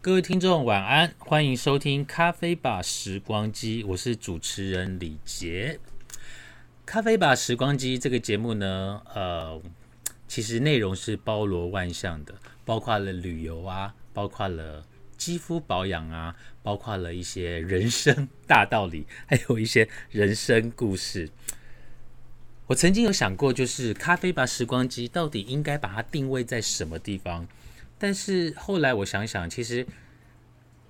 各位听众晚安，欢迎收听《咖啡吧时光机》，我是主持人李杰。《咖啡吧时光机》这个节目呢，呃，其实内容是包罗万象的，包括了旅游啊，包括了肌肤保养啊，包括了一些人生大道理，还有一些人生故事。我曾经有想过，就是《咖啡吧时光机》到底应该把它定位在什么地方？但是后来我想想，其实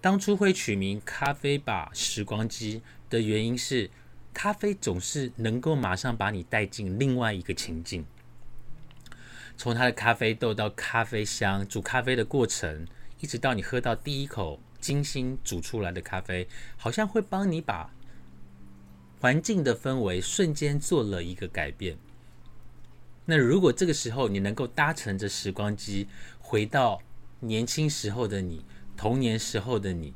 当初会取名“咖啡吧时光机”的原因是，咖啡总是能够马上把你带进另外一个情境。从它的咖啡豆到咖啡香、煮咖啡的过程，一直到你喝到第一口精心煮出来的咖啡，好像会帮你把环境的氛围瞬间做了一个改变。那如果这个时候你能够搭乘着时光机，回到年轻时候的你，童年时候的你，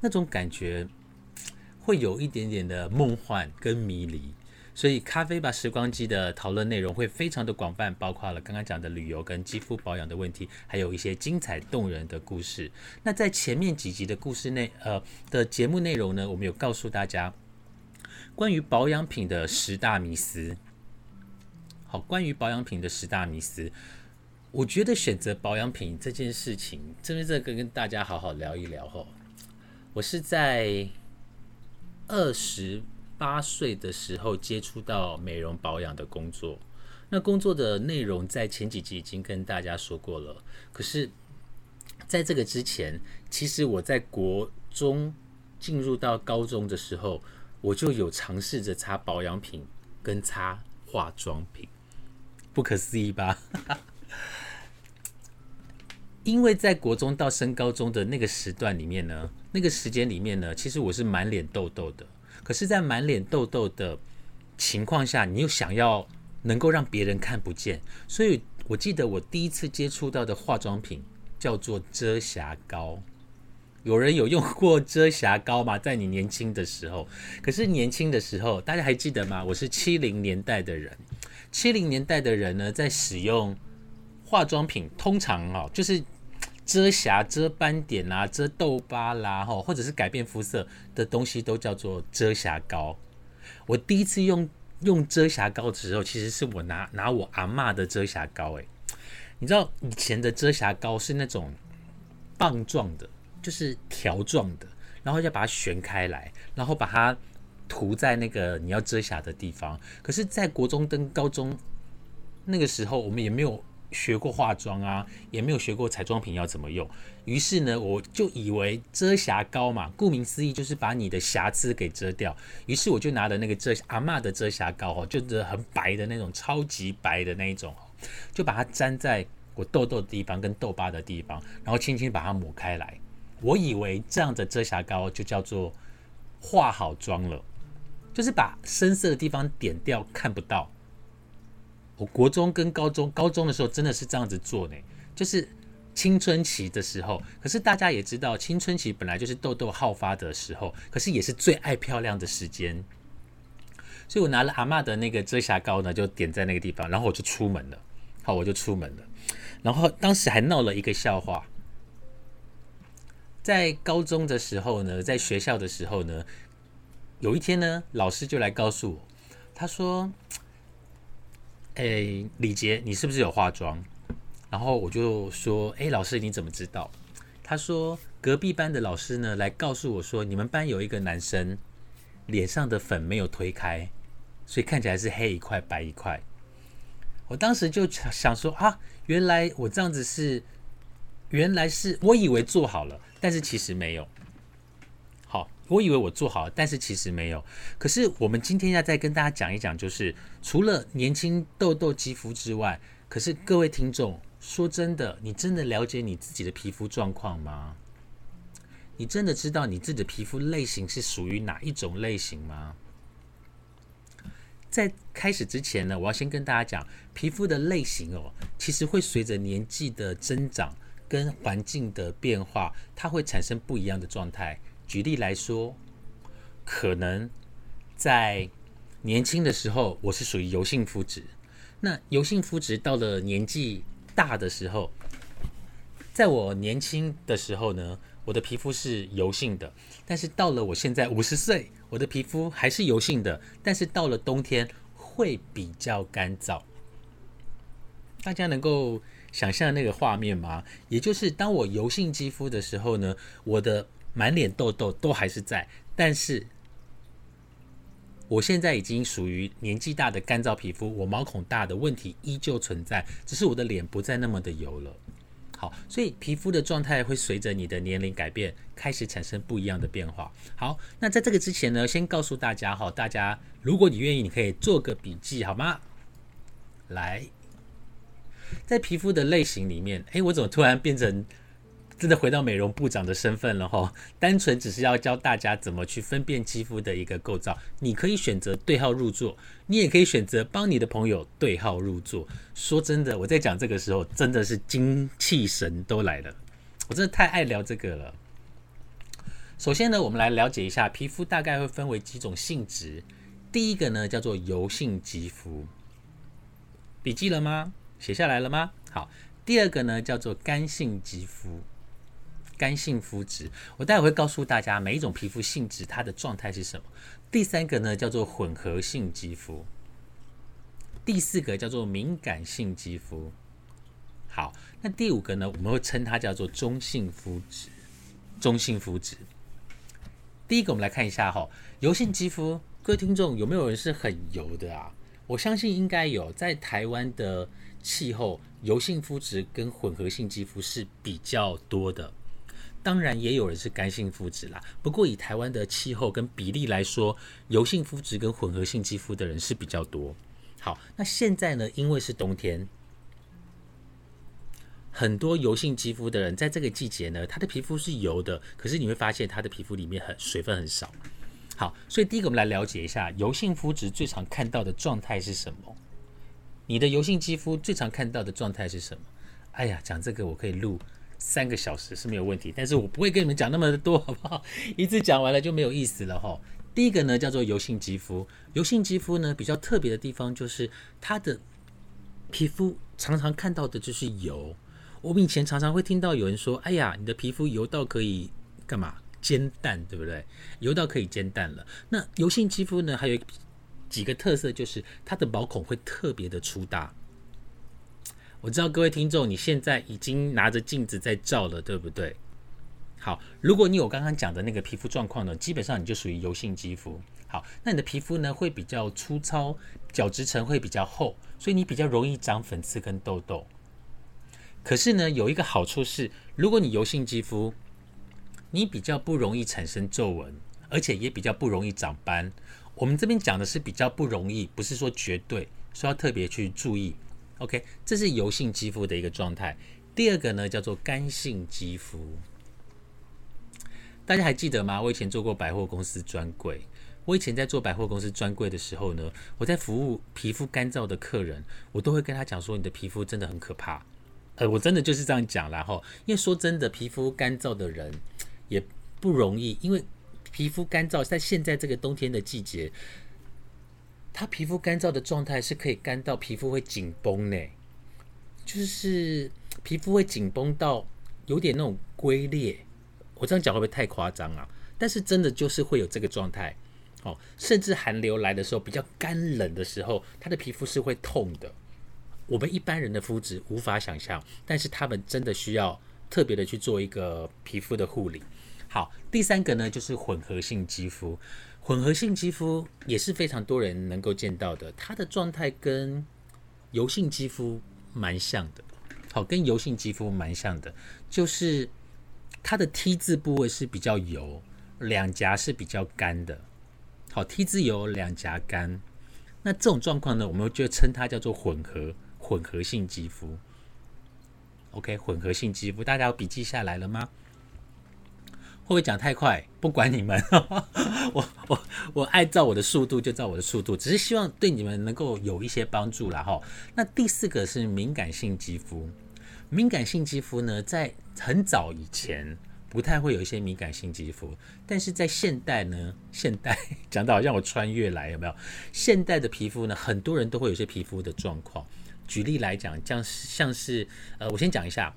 那种感觉会有一点点的梦幻跟迷离。所以，咖啡吧时光机的讨论内容会非常的广泛，包括了刚刚讲的旅游跟肌肤保养的问题，还有一些精彩动人的故事。那在前面几集的故事内，呃的节目内容呢，我们有告诉大家关于保养品的十大迷思。好，关于保养品的十大迷思。我觉得选择保养品这件事情，这边这个跟大家好好聊一聊哈。我是在二十八岁的时候接触到美容保养的工作，那工作的内容在前几集已经跟大家说过了。可是，在这个之前，其实我在国中进入到高中的时候，我就有尝试着擦保养品跟擦化妆品，不可思议吧？因为在国中到升高中的那个时段里面呢，那个时间里面呢，其实我是满脸痘痘的。可是，在满脸痘痘的情况下，你又想要能够让别人看不见，所以我记得我第一次接触到的化妆品叫做遮瑕膏。有人有用过遮瑕膏吗？在你年轻的时候？可是年轻的时候，大家还记得吗？我是七零年代的人，七零年代的人呢，在使用。化妆品通常哦，就是遮瑕、遮斑点啊、遮痘疤啦，吼，或者是改变肤色的东西，都叫做遮瑕膏。我第一次用用遮瑕膏的时候，其实是我拿拿我阿妈的遮瑕膏。诶，你知道以前的遮瑕膏是那种棒状的，就是条状的，然后要把它旋开来，然后把它涂在那个你要遮瑕的地方。可是，在国中跟高中那个时候，我们也没有。学过化妆啊，也没有学过彩妆品要怎么用。于是呢，我就以为遮瑕膏嘛，顾名思义就是把你的瑕疵给遮掉。于是我就拿了那个遮阿妈的遮瑕膏哦，就是很白的那种，超级白的那一种，就把它粘在我痘痘的地方跟痘疤的地方，然后轻轻把它抹开来。我以为这样的遮瑕膏就叫做化好妆了，就是把深色的地方点掉，看不到。我国中跟高中，高中的时候真的是这样子做呢，就是青春期的时候。可是大家也知道，青春期本来就是痘痘好发的时候，可是也是最爱漂亮的时间。所以我拿了阿妈的那个遮瑕膏呢，就点在那个地方，然后我就出门了。好，我就出门了。然后当时还闹了一个笑话，在高中的时候呢，在学校的时候呢，有一天呢，老师就来告诉我，他说。哎，李杰，你是不是有化妆？然后我就说，哎，老师你怎么知道？他说，隔壁班的老师呢来告诉我说，你们班有一个男生脸上的粉没有推开，所以看起来是黑一块白一块。我当时就想说啊，原来我这样子是，原来是我以为做好了，但是其实没有。好我以为我做好了，但是其实没有。可是我们今天要再跟大家讲一讲，就是除了年轻痘痘肌肤之外，可是各位听众，说真的，你真的了解你自己的皮肤状况吗？你真的知道你自己的皮肤类型是属于哪一种类型吗？在开始之前呢，我要先跟大家讲，皮肤的类型哦，其实会随着年纪的增长跟环境的变化，它会产生不一样的状态。举例来说，可能在年轻的时候，我是属于油性肤质。那油性肤质到了年纪大的时候，在我年轻的时候呢，我的皮肤是油性的，但是到了我现在五十岁，我的皮肤还是油性的，但是到了冬天会比较干燥。大家能够想象那个画面吗？也就是当我油性肌肤的时候呢，我的满脸痘痘都还是在，但是我现在已经属于年纪大的干燥皮肤，我毛孔大的问题依旧存在，只是我的脸不再那么的油了。好，所以皮肤的状态会随着你的年龄改变，开始产生不一样的变化。好，那在这个之前呢，先告诉大家哈，大家如果你愿意，你可以做个笔记好吗？来。在皮肤的类型里面，哎，我怎么突然变成真的回到美容部长的身份了哈？单纯只是要教大家怎么去分辨肌肤的一个构造。你可以选择对号入座，你也可以选择帮你的朋友对号入座。说真的，我在讲这个时候真的是精气神都来了，我真的太爱聊这个了。首先呢，我们来了解一下皮肤大概会分为几种性质。第一个呢叫做油性肌肤，笔记了吗？写下来了吗？好，第二个呢叫做干性肌肤，干性肤质。我待会会告诉大家每一种皮肤性质它的状态是什么。第三个呢叫做混合性肌肤，第四个叫做敏感性肌肤。好，那第五个呢我们会称它叫做中性肤质，中性肤质。第一个我们来看一下哈，油性肌肤，各位听众有没有人是很油的啊？我相信应该有，在台湾的。气候油性肤质跟混合性肌肤是比较多的，当然也有人是干性肤质啦。不过以台湾的气候跟比例来说，油性肤质跟混合性肌肤的人是比较多。好，那现在呢，因为是冬天，很多油性肌肤的人在这个季节呢，他的皮肤是油的，可是你会发现他的皮肤里面很水分很少。好，所以第一个我们来了解一下油性肤质最常看到的状态是什么。你的油性肌肤最常看到的状态是什么？哎呀，讲这个我可以录三个小时是没有问题，但是我不会跟你们讲那么多，好不好？一次讲完了就没有意思了哈。第一个呢叫做油性肌肤，油性肌肤呢比较特别的地方就是它的皮肤常常看到的就是油。我们以前常常会听到有人说：“哎呀，你的皮肤油到可以干嘛煎蛋，对不对？油到可以煎蛋了。”那油性肌肤呢还有。几个特色就是它的毛孔会特别的粗大。我知道各位听众，你现在已经拿着镜子在照了，对不对？好，如果你有刚刚讲的那个皮肤状况呢，基本上你就属于油性肌肤。好，那你的皮肤呢会比较粗糙，角质层会比较厚，所以你比较容易长粉刺跟痘痘。可是呢，有一个好处是，如果你油性肌肤，你比较不容易产生皱纹，而且也比较不容易长斑。我们这边讲的是比较不容易，不是说绝对，说要特别去注意。OK，这是油性肌肤的一个状态。第二个呢叫做干性肌肤，大家还记得吗？我以前做过百货公司专柜，我以前在做百货公司专柜的时候呢，我在服务皮肤干燥的客人，我都会跟他讲说，你的皮肤真的很可怕。呃，我真的就是这样讲，然后因为说真的，皮肤干燥的人也不容易，因为。皮肤干燥，在现在这个冬天的季节，他皮肤干燥的状态是可以干到皮肤会紧绷呢，就是皮肤会紧绷到有点那种龟裂。我这样讲会不会太夸张啊？但是真的就是会有这个状态哦，甚至寒流来的时候，比较干冷的时候，他的皮肤是会痛的。我们一般人的肤质无法想象，但是他们真的需要特别的去做一个皮肤的护理。好，第三个呢就是混合性肌肤，混合性肌肤也是非常多人能够见到的，它的状态跟油性肌肤蛮像的。好，跟油性肌肤蛮像的，就是它的 T 字部位是比较油，两颊是比较干的。好，T 字油，两颊干，那这种状况呢，我们就称它叫做混合混合性肌肤。OK，混合性肌肤，大家有笔记下来了吗？会不会讲太快？不管你们，我我我爱照我的速度就照我的速度，只是希望对你们能够有一些帮助了哈。那第四个是敏感性肌肤，敏感性肌肤呢，在很早以前不太会有一些敏感性肌肤，但是在现代呢，现代讲的好像我穿越来有没有？现代的皮肤呢，很多人都会有些皮肤的状况。举例来讲，像像是呃，我先讲一下。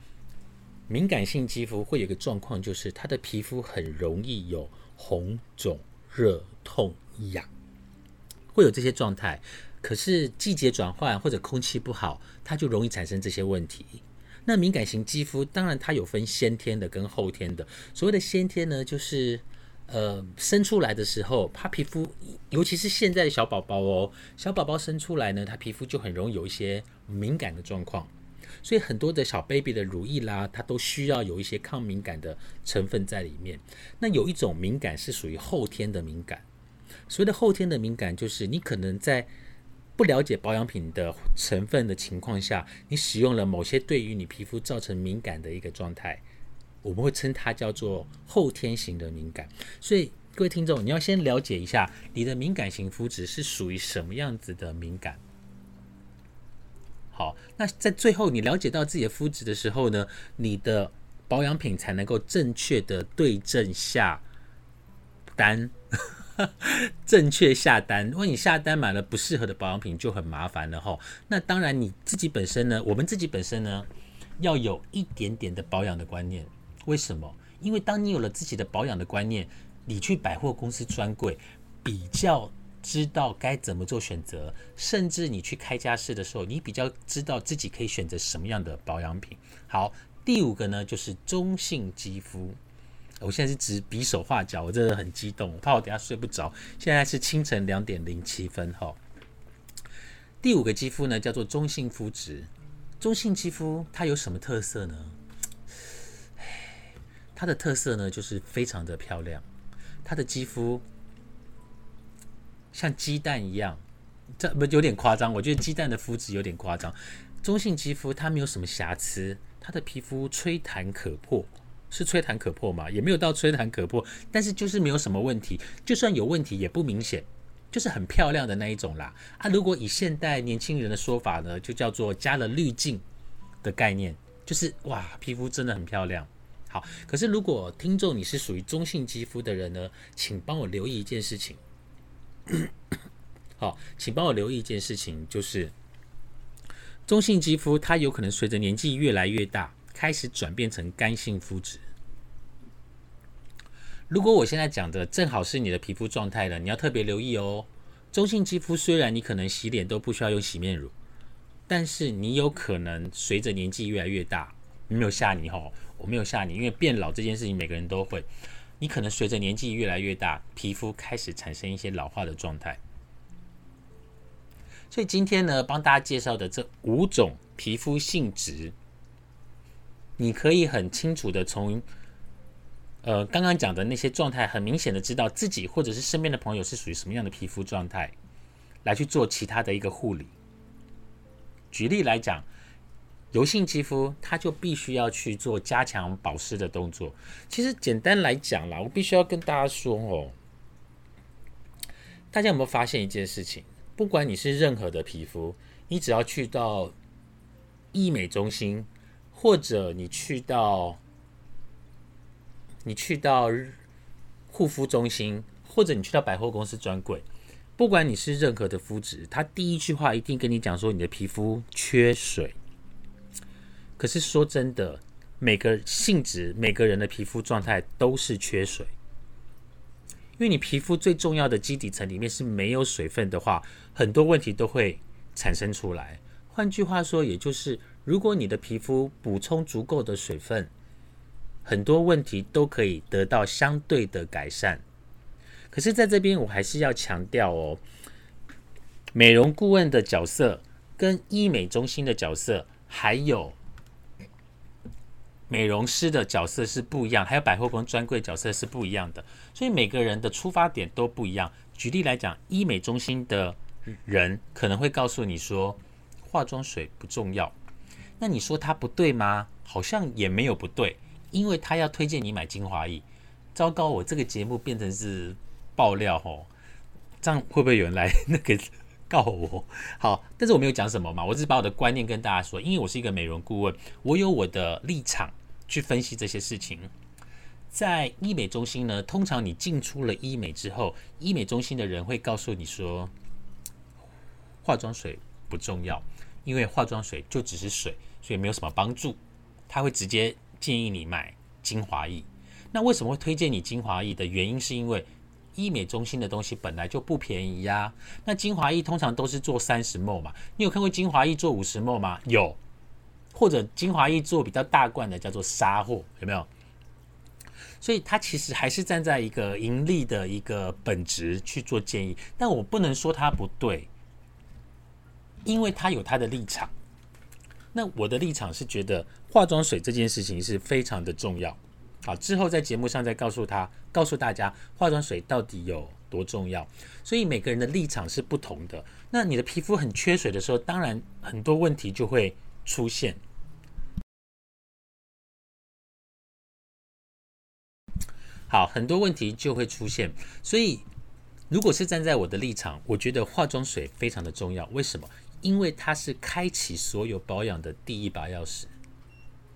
敏感性肌肤会有个状况，就是它的皮肤很容易有红肿、热、痛、痒，会有这些状态。可是季节转换或者空气不好，它就容易产生这些问题。那敏感型肌肤当然它有分先天的跟后天的。所谓的先天呢，就是呃生出来的时候，它皮肤，尤其是现在的小宝宝哦，小宝宝生出来呢，他皮肤就很容易有一些敏感的状况。所以很多的小 baby 的乳液啦，它都需要有一些抗敏感的成分在里面。那有一种敏感是属于后天的敏感。所谓的后天的敏感，就是你可能在不了解保养品的成分的情况下，你使用了某些对于你皮肤造成敏感的一个状态，我们会称它叫做后天型的敏感。所以各位听众，你要先了解一下你的敏感型肤质是属于什么样子的敏感。好，那在最后你了解到自己的肤质的时候呢，你的保养品才能够正确的对症下单。正确下单，如果你下单买了不适合的保养品，就很麻烦了哈。那当然你自己本身呢，我们自己本身呢，要有一点点的保养的观念。为什么？因为当你有了自己的保养的观念，你去百货公司专柜比较知道该怎么做选择，甚至你去开家室的时候，你比较知道自己可以选择什么样的保养品。好，第五个呢，就是中性肌肤。我现在是指比手画脚，我真的很激动，怕我等下睡不着。现在是清晨两点零七分哈。第五个肌肤呢，叫做中性肤质。中性肌肤它有什么特色呢？它的特色呢，就是非常的漂亮。它的肌肤像鸡蛋一样，这不有点夸张？我觉得鸡蛋的肤质有点夸张。中性肌肤它没有什么瑕疵，它的皮肤吹弹可破。是吹弹可破嘛？也没有到吹弹可破，但是就是没有什么问题。就算有问题也不明显，就是很漂亮的那一种啦。啊，如果以现代年轻人的说法呢，就叫做加了滤镜的概念，就是哇，皮肤真的很漂亮。好，可是如果听众你是属于中性肌肤的人呢，请帮我留意一件事情。好，请帮我留意一件事情，就是中性肌肤它有可能随着年纪越来越大。开始转变成干性肤质。如果我现在讲的正好是你的皮肤状态了，你要特别留意哦。中性肌肤虽然你可能洗脸都不需要用洗面乳，但是你有可能随着年纪越来越大，没有吓你哈，我没有吓你，因为变老这件事情每个人都会。你可能随着年纪越来越大，皮肤开始产生一些老化的状态。所以今天呢，帮大家介绍的这五种皮肤性质。你可以很清楚的从，呃，刚刚讲的那些状态，很明显的知道自己或者是身边的朋友是属于什么样的皮肤状态，来去做其他的一个护理。举例来讲，油性肌肤，它就必须要去做加强保湿的动作。其实简单来讲啦，我必须要跟大家说哦，大家有没有发现一件事情？不管你是任何的皮肤，你只要去到医美中心。或者你去到，你去到护肤中心，或者你去到百货公司专柜，不管你是任何的肤质，他第一句话一定跟你讲说你的皮肤缺水。可是说真的，每个性质、每个人的皮肤状态都是缺水，因为你皮肤最重要的基底层里面是没有水分的话，很多问题都会产生出来。换句话说，也就是。如果你的皮肤补充足够的水分，很多问题都可以得到相对的改善。可是，在这边我还是要强调哦，美容顾问的角色跟医美中心的角色，还有美容师的角色是不一样，还有百货公司专柜角色是不一样的。所以每个人的出发点都不一样。举例来讲，医美中心的人可能会告诉你说，化妆水不重要。那你说他不对吗？好像也没有不对，因为他要推荐你买精华液。糟糕，我这个节目变成是爆料吼，这样会不会有人来 那个告我？好，但是我没有讲什么嘛，我只是把我的观念跟大家说，因为我是一个美容顾问，我有我的立场去分析这些事情。在医美中心呢，通常你进出了医美之后，医美中心的人会告诉你说，化妆水不重要，因为化妆水就只是水。所以没有什么帮助，他会直接建议你买精华液。那为什么会推荐你精华液的原因，是因为医美中心的东西本来就不便宜呀。那精华液通常都是做三十 ml 嘛，你有看过精华液做五十 ml 吗？有，或者精华液做比较大罐的叫做沙货，有没有？所以它其实还是站在一个盈利的一个本质去做建议，但我不能说它不对，因为它有它的立场。那我的立场是觉得化妆水这件事情是非常的重要。好，之后在节目上再告诉他，告诉大家化妆水到底有多重要。所以每个人的立场是不同的。那你的皮肤很缺水的时候，当然很多问题就会出现。好，很多问题就会出现，所以如果是站在我的立场，我觉得化妆水非常的重要。为什么？因为它是开启所有保养的第一把钥匙。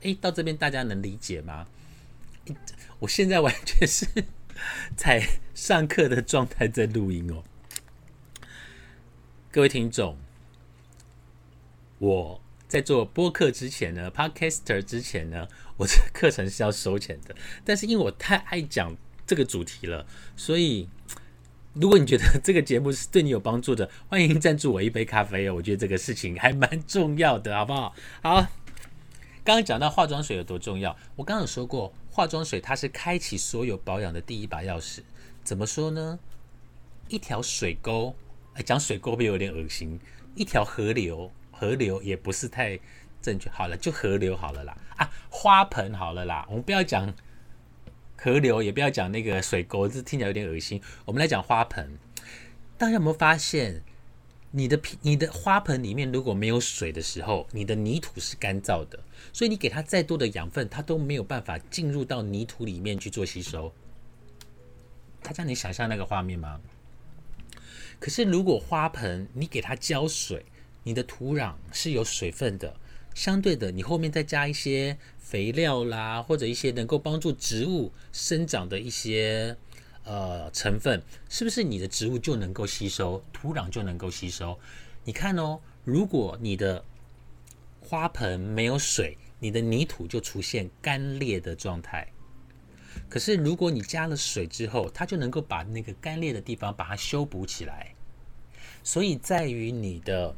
诶，到这边大家能理解吗？我现在完全是 在上课的状态在录音哦。各位听众，我在做播客之前呢，Podcaster 之前呢。我这课程是要收钱的，但是因为我太爱讲这个主题了，所以 如果你觉得这个节目是对你有帮助的，欢迎赞助我一杯咖啡哦。我觉得这个事情还蛮重要的，好不好？好，刚刚讲到化妆水有多重要，我刚刚有说过，化妆水它是开启所有保养的第一把钥匙。怎么说呢？一条水沟，哎，讲水沟会有点恶心。一条河流，河流也不是太。正确好了，就河流好了啦啊，花盆好了啦，我们不要讲河流，也不要讲那个水沟，这听起来有点恶心。我们来讲花盆。大家有没有发现，你的、你的花盆里面如果没有水的时候，你的泥土是干燥的，所以你给它再多的养分，它都没有办法进入到泥土里面去做吸收。大家能想象那个画面吗？可是如果花盆你给它浇水，你的土壤是有水分的。相对的，你后面再加一些肥料啦，或者一些能够帮助植物生长的一些呃成分，是不是你的植物就能够吸收，土壤就能够吸收？你看哦，如果你的花盆没有水，你的泥土就出现干裂的状态。可是如果你加了水之后，它就能够把那个干裂的地方把它修补起来。所以在于你的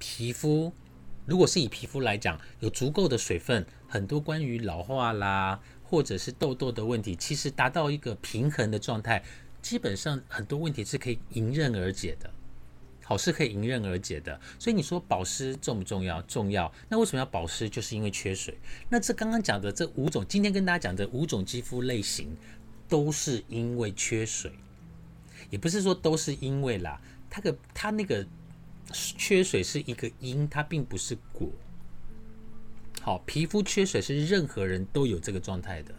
皮肤。如果是以皮肤来讲，有足够的水分，很多关于老化啦，或者是痘痘的问题，其实达到一个平衡的状态，基本上很多问题是可以迎刃而解的。好是可以迎刃而解的。所以你说保湿重不重要？重要。那为什么要保湿？就是因为缺水。那这刚刚讲的这五种，今天跟大家讲的五种肌肤类型，都是因为缺水，也不是说都是因为啦，它个它那个。缺水是一个因，它并不是果。好，皮肤缺水是任何人都有这个状态的。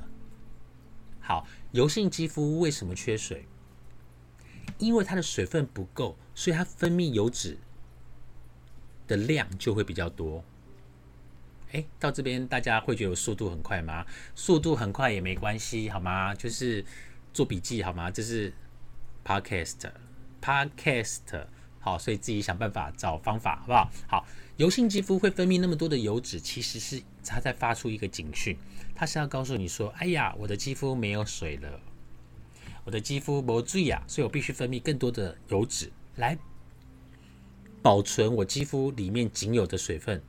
好，油性肌肤为什么缺水？因为它的水分不够，所以它分泌油脂的量就会比较多。哎，到这边大家会觉得速度很快吗？速度很快也没关系，好吗？就是做笔记好吗？这是 podcast，podcast。好，所以自己想办法找方法，好不好？好，油性肌肤会分泌那么多的油脂，其实是它在发出一个警讯，它是要告诉你说：“哎呀，我的肌肤没有水了，我的肌肤没水呀，所以我必须分泌更多的油脂来保存我肌肤里面仅有的水分，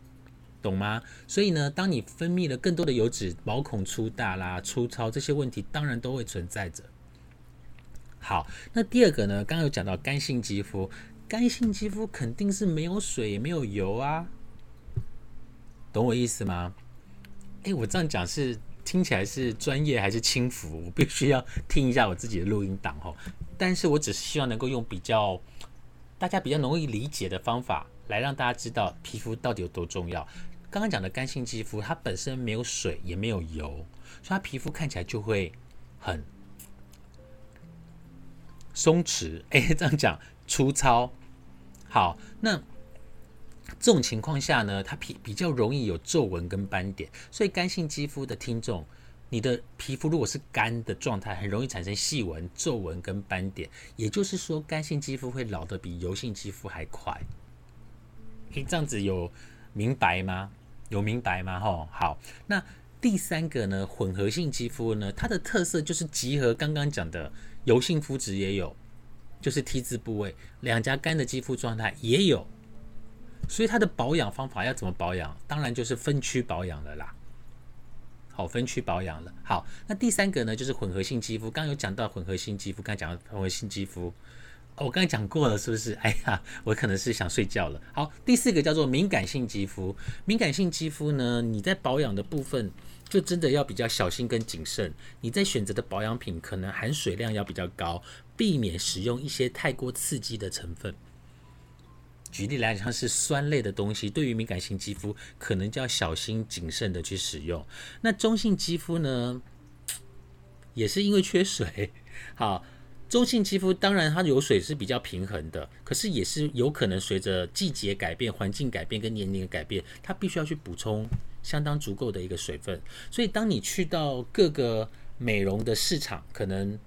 懂吗？所以呢，当你分泌了更多的油脂，毛孔粗大啦、粗糙这些问题，当然都会存在着。好，那第二个呢，刚刚有讲到干性肌肤。干性肌肤肯定是没有水也没有油啊，懂我意思吗？哎，我这样讲是听起来是专业还是轻浮？我必须要听一下我自己的录音档哦。但是我只是希望能够用比较大家比较容易理解的方法来让大家知道皮肤到底有多重要。刚刚讲的干性肌肤，它本身没有水也没有油，所以它皮肤看起来就会很松弛。哎，这样讲粗糙。好，那这种情况下呢，它皮比较容易有皱纹跟斑点，所以干性肌肤的听众，你的皮肤如果是干的状态，很容易产生细纹、皱纹跟斑点。也就是说，干性肌肤会老得比油性肌肤还快。诶，这样子有明白吗？有明白吗？吼，好，那第三个呢，混合性肌肤呢，它的特色就是集合刚刚讲的油性肤质也有，就是 T 字部位，两颊干的肌肤状态也有，所以它的保养方法要怎么保养？当然就是分区保养了啦。好，分区保养了。好，那第三个呢，就是混合性肌肤。刚刚有讲到混合性肌肤，刚讲到混合性肌肤。哦我刚才讲过了，是不是？哎呀，我可能是想睡觉了。好，第四个叫做敏感性肌肤。敏感性肌肤呢，你在保养的部分就真的要比较小心跟谨慎。你在选择的保养品可能含水量要比较高，避免使用一些太过刺激的成分。举例来讲，是酸类的东西，对于敏感性肌肤可能就要小心谨慎的去使用。那中性肌肤呢，也是因为缺水，好。中性肌肤当然它有水是比较平衡的，可是也是有可能随着季节改变、环境改变跟年龄的改变，它必须要去补充相当足够的一个水分。所以当你去到各个美容的市场，可能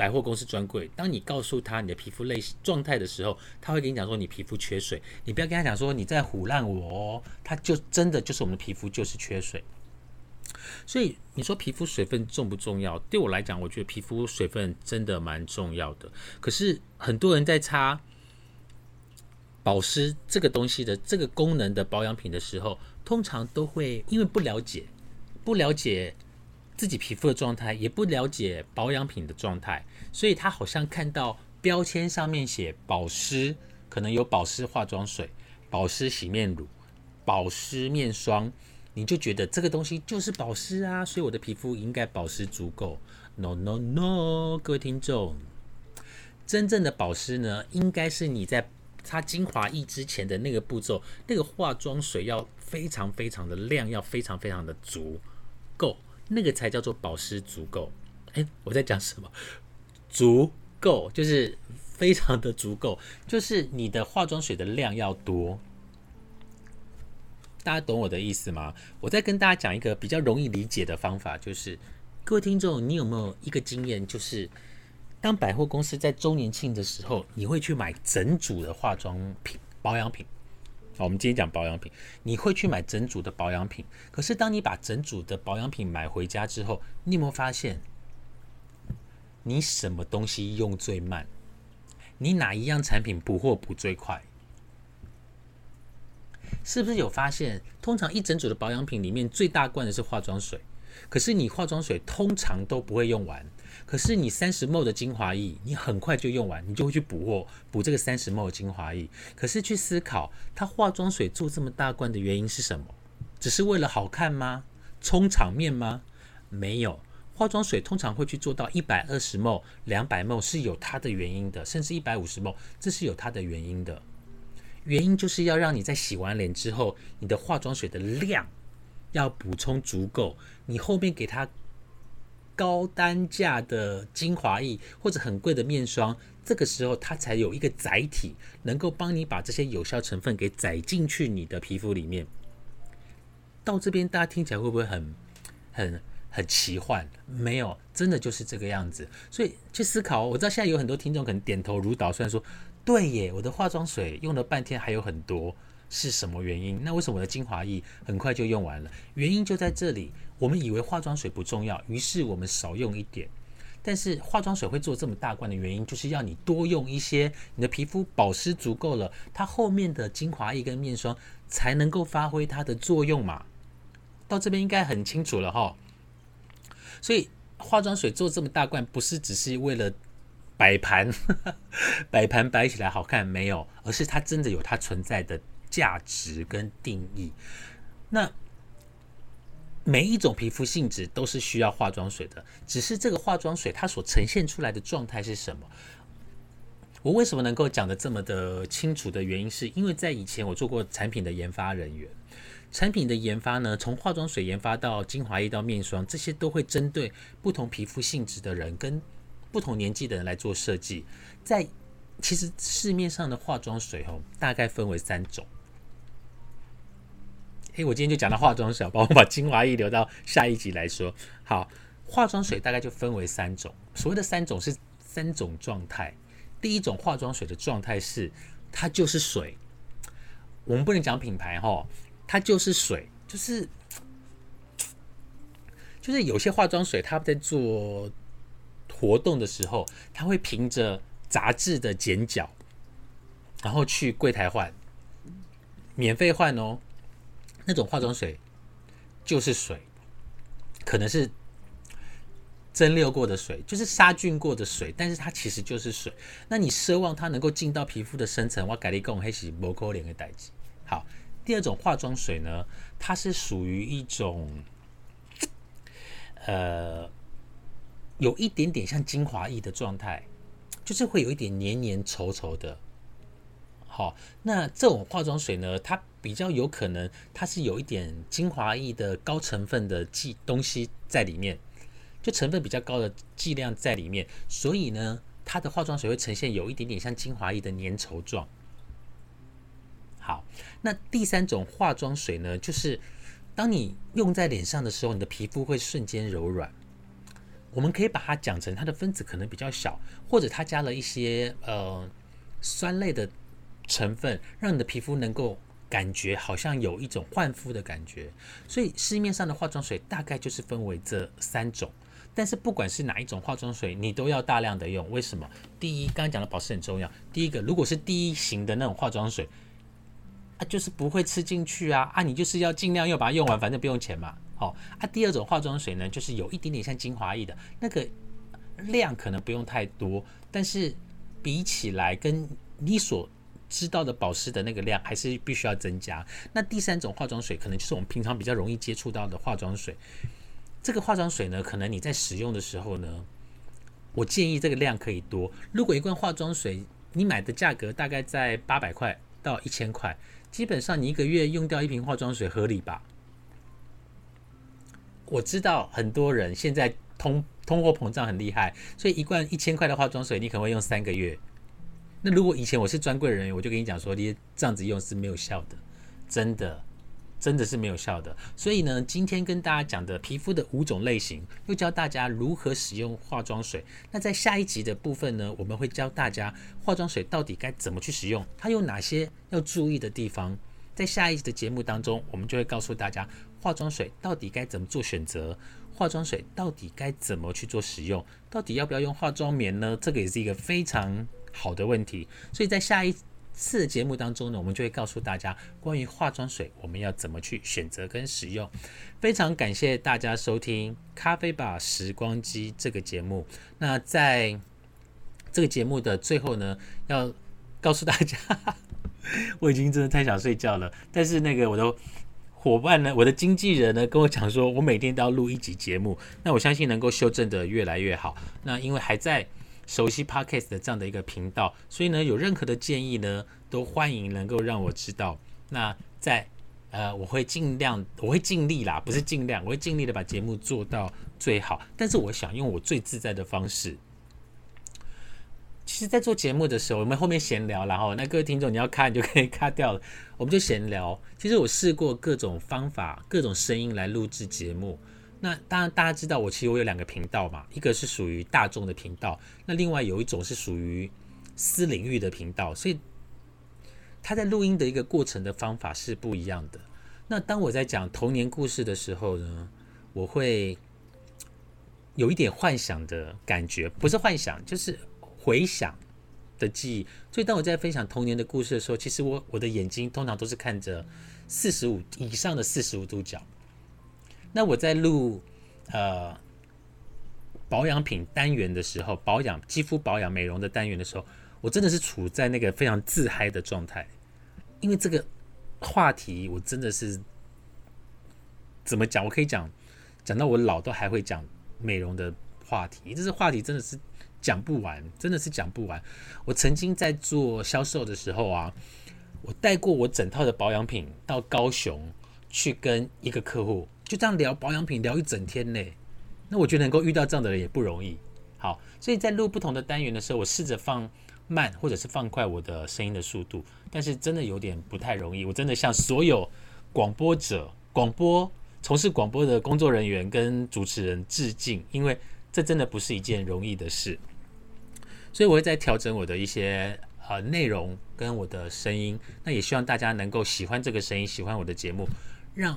百货公司专柜，当你告诉他你的皮肤类状态的时候，他会跟你讲说你皮肤缺水，你不要跟他讲说你在唬烂我哦，他就真的就是我们的皮肤就是缺水。所以你说皮肤水分重不重要？对我来讲，我觉得皮肤水分真的蛮重要的。可是很多人在擦保湿这个东西的这个功能的保养品的时候，通常都会因为不了解，不了解自己皮肤的状态，也不了解保养品的状态，所以他好像看到标签上面写保湿，可能有保湿化妆水、保湿洗面乳、保湿面霜。你就觉得这个东西就是保湿啊，所以我的皮肤应该保湿足够。No No No，各位听众，真正的保湿呢，应该是你在擦精华液之前的那个步骤，那个化妆水要非常非常的亮，要非常非常的足够，那个才叫做保湿足够。哎，我在讲什么？足够就是非常的足够，就是你的化妆水的量要多。大家懂我的意思吗？我再跟大家讲一个比较容易理解的方法，就是各位听众，你有没有一个经验，就是当百货公司在周年庆的时候，你会去买整组的化妆品、保养品。好，我们今天讲保养品，你会去买整组的保养品。可是当你把整组的保养品买回家之后，你有没有发现，你什么东西用最慢？你哪一样产品补货补最快？是不是有发现，通常一整组的保养品里面最大罐的是化妆水，可是你化妆水通常都不会用完，可是你三十 ml 的精华液，你很快就用完，你就会去补货补这个三十 ml 的精华液。可是去思考，它化妆水做这么大罐的原因是什么？只是为了好看吗？充场面吗？没有，化妆水通常会去做到一百二十 ml、两百 ml 是有它的原因的，甚至一百五十 ml 这是有它的原因的。原因就是要让你在洗完脸之后，你的化妆水的量要补充足够。你后面给它高单价的精华液或者很贵的面霜，这个时候它才有一个载体，能够帮你把这些有效成分给载进去你的皮肤里面。到这边大家听起来会不会很很很奇幻？没有，真的就是这个样子。所以去思考，我知道现在有很多听众可能点头如捣，虽然说。对耶，我的化妆水用了半天还有很多，是什么原因？那为什么我的精华液很快就用完了？原因就在这里。我们以为化妆水不重要，于是我们少用一点。但是化妆水会做这么大罐的原因，就是要你多用一些，你的皮肤保湿足够了，它后面的精华液跟面霜才能够发挥它的作用嘛。到这边应该很清楚了哈。所以化妆水做这么大罐，不是只是为了。摆盘，摆盘摆起来好看没有？而是它真的有它存在的价值跟定义。那每一种皮肤性质都是需要化妆水的，只是这个化妆水它所呈现出来的状态是什么？我为什么能够讲的这么的清楚的原因，是因为在以前我做过产品的研发人员，产品的研发呢，从化妆水研发到精华液到面霜，这些都会针对不同皮肤性质的人跟。不同年纪的人来做设计，在其实市面上的化妆水哦，大概分为三种。诶，我今天就讲到化妆水，帮我把精华液留到下一集来说。好，化妆水大概就分为三种，所谓的三种是三种状态。第一种化妆水的状态是它就是水，我们不能讲品牌哈，它就是水，就是就是有些化妆水，它在做活动的时候，它会凭着杂志的剪角，然后去柜台换，免费换哦。那种化妆水就是水，可能是蒸馏过的水，就是杀菌过的水，但是它其实就是水。那你奢望它能够进到皮肤的深层，我改你讲，黑是不可脸的代志。好，第二种化妆水呢，它是属于一种，呃，有一点点像精华液的状态，就是会有一点黏黏稠稠的。好，那这种化妆水呢，它比较有可能它是有一点精华液的高成分的剂东西在里面，就成分比较高的剂量在里面，所以呢，它的化妆水会呈现有一点点像精华液的粘稠状。好，那第三种化妆水呢，就是当你用在脸上的时候，你的皮肤会瞬间柔软。我们可以把它讲成它的分子可能比较小，或者它加了一些呃酸类的成分，让你的皮肤能够感觉好像有一种焕肤的感觉。所以市面上的化妆水大概就是分为这三种。但是不管是哪一种化妆水，你都要大量的用。为什么？第一，刚刚讲的保湿很重要。第一个，如果是第一型的那种化妆水。啊，就是不会吃进去啊！啊，你就是要尽量要把它用完，反正不用钱嘛。好啊，第二种化妆水呢，就是有一点点像精华液的那个量，可能不用太多，但是比起来跟你所知道的保湿的那个量，还是必须要增加。那第三种化妆水，可能就是我们平常比较容易接触到的化妆水。这个化妆水呢，可能你在使用的时候呢，我建议这个量可以多。如果一罐化妆水你买的价格大概在八百块到一千块。基本上你一个月用掉一瓶化妆水合理吧？我知道很多人现在通通货膨胀很厉害，所以一罐一千块的化妆水你可能会用三个月。那如果以前我是专柜人员，我就跟你讲说，你这样子用是没有效的，真的。真的是没有效的，所以呢，今天跟大家讲的皮肤的五种类型，又教大家如何使用化妆水。那在下一集的部分呢，我们会教大家化妆水到底该怎么去使用，它有哪些要注意的地方。在下一集的节目当中，我们就会告诉大家化妆水到底该怎么做选择，化妆水到底该怎么去做使用，到底要不要用化妆棉呢？这个也是一个非常好的问题。所以在下一。次节目当中呢，我们就会告诉大家关于化妆水我们要怎么去选择跟使用。非常感谢大家收听《咖啡吧时光机》这个节目。那在这个节目的最后呢，要告诉大家，我已经真的太想睡觉了。但是那个我的伙伴呢，我的经纪人呢，跟我讲说，我每天都要录一集节目。那我相信能够修正的越来越好。那因为还在。熟悉 Podcast 的这样的一个频道，所以呢，有任何的建议呢，都欢迎能够让我知道。那在呃，我会尽量，我会尽力啦，不是尽量，我会尽力的把节目做到最好。但是我想用我最自在的方式。其实，在做节目的时候，我们后面闲聊，然后那各位听众你要看就可以卡掉了，我们就闲聊。其实我试过各种方法、各种声音来录制节目。那当然，大家知道我其实我有两个频道嘛，一个是属于大众的频道，那另外有一种是属于私领域的频道，所以他在录音的一个过程的方法是不一样的。那当我在讲童年故事的时候呢，我会有一点幻想的感觉，不是幻想，就是回想的记忆。所以当我在分享童年的故事的时候，其实我我的眼睛通常都是看着四十五以上的四十五度角。那我在录呃保养品单元的时候，保养肌肤保养美容的单元的时候，我真的是处在那个非常自嗨的状态，因为这个话题我真的是怎么讲？我可以讲讲到我老都还会讲美容的话题，这是话题真的是讲不完，真的是讲不完。我曾经在做销售的时候啊，我带过我整套的保养品到高雄去跟一个客户。就这样聊保养品聊一整天呢，那我觉得能够遇到这样的人也不容易。好，所以在录不同的单元的时候，我试着放慢或者是放快我的声音的速度，但是真的有点不太容易。我真的向所有广播者、广播从事广播的工作人员跟主持人致敬，因为这真的不是一件容易的事。所以我会在调整我的一些呃内容跟我的声音，那也希望大家能够喜欢这个声音，喜欢我的节目，让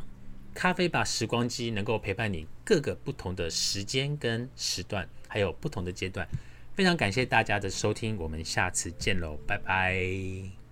咖啡吧时光机能够陪伴你各个不同的时间跟时段，还有不同的阶段。非常感谢大家的收听，我们下次见喽，拜拜。